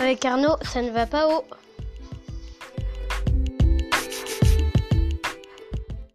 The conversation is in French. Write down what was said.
Avec Arnaud, ça ne va pas haut.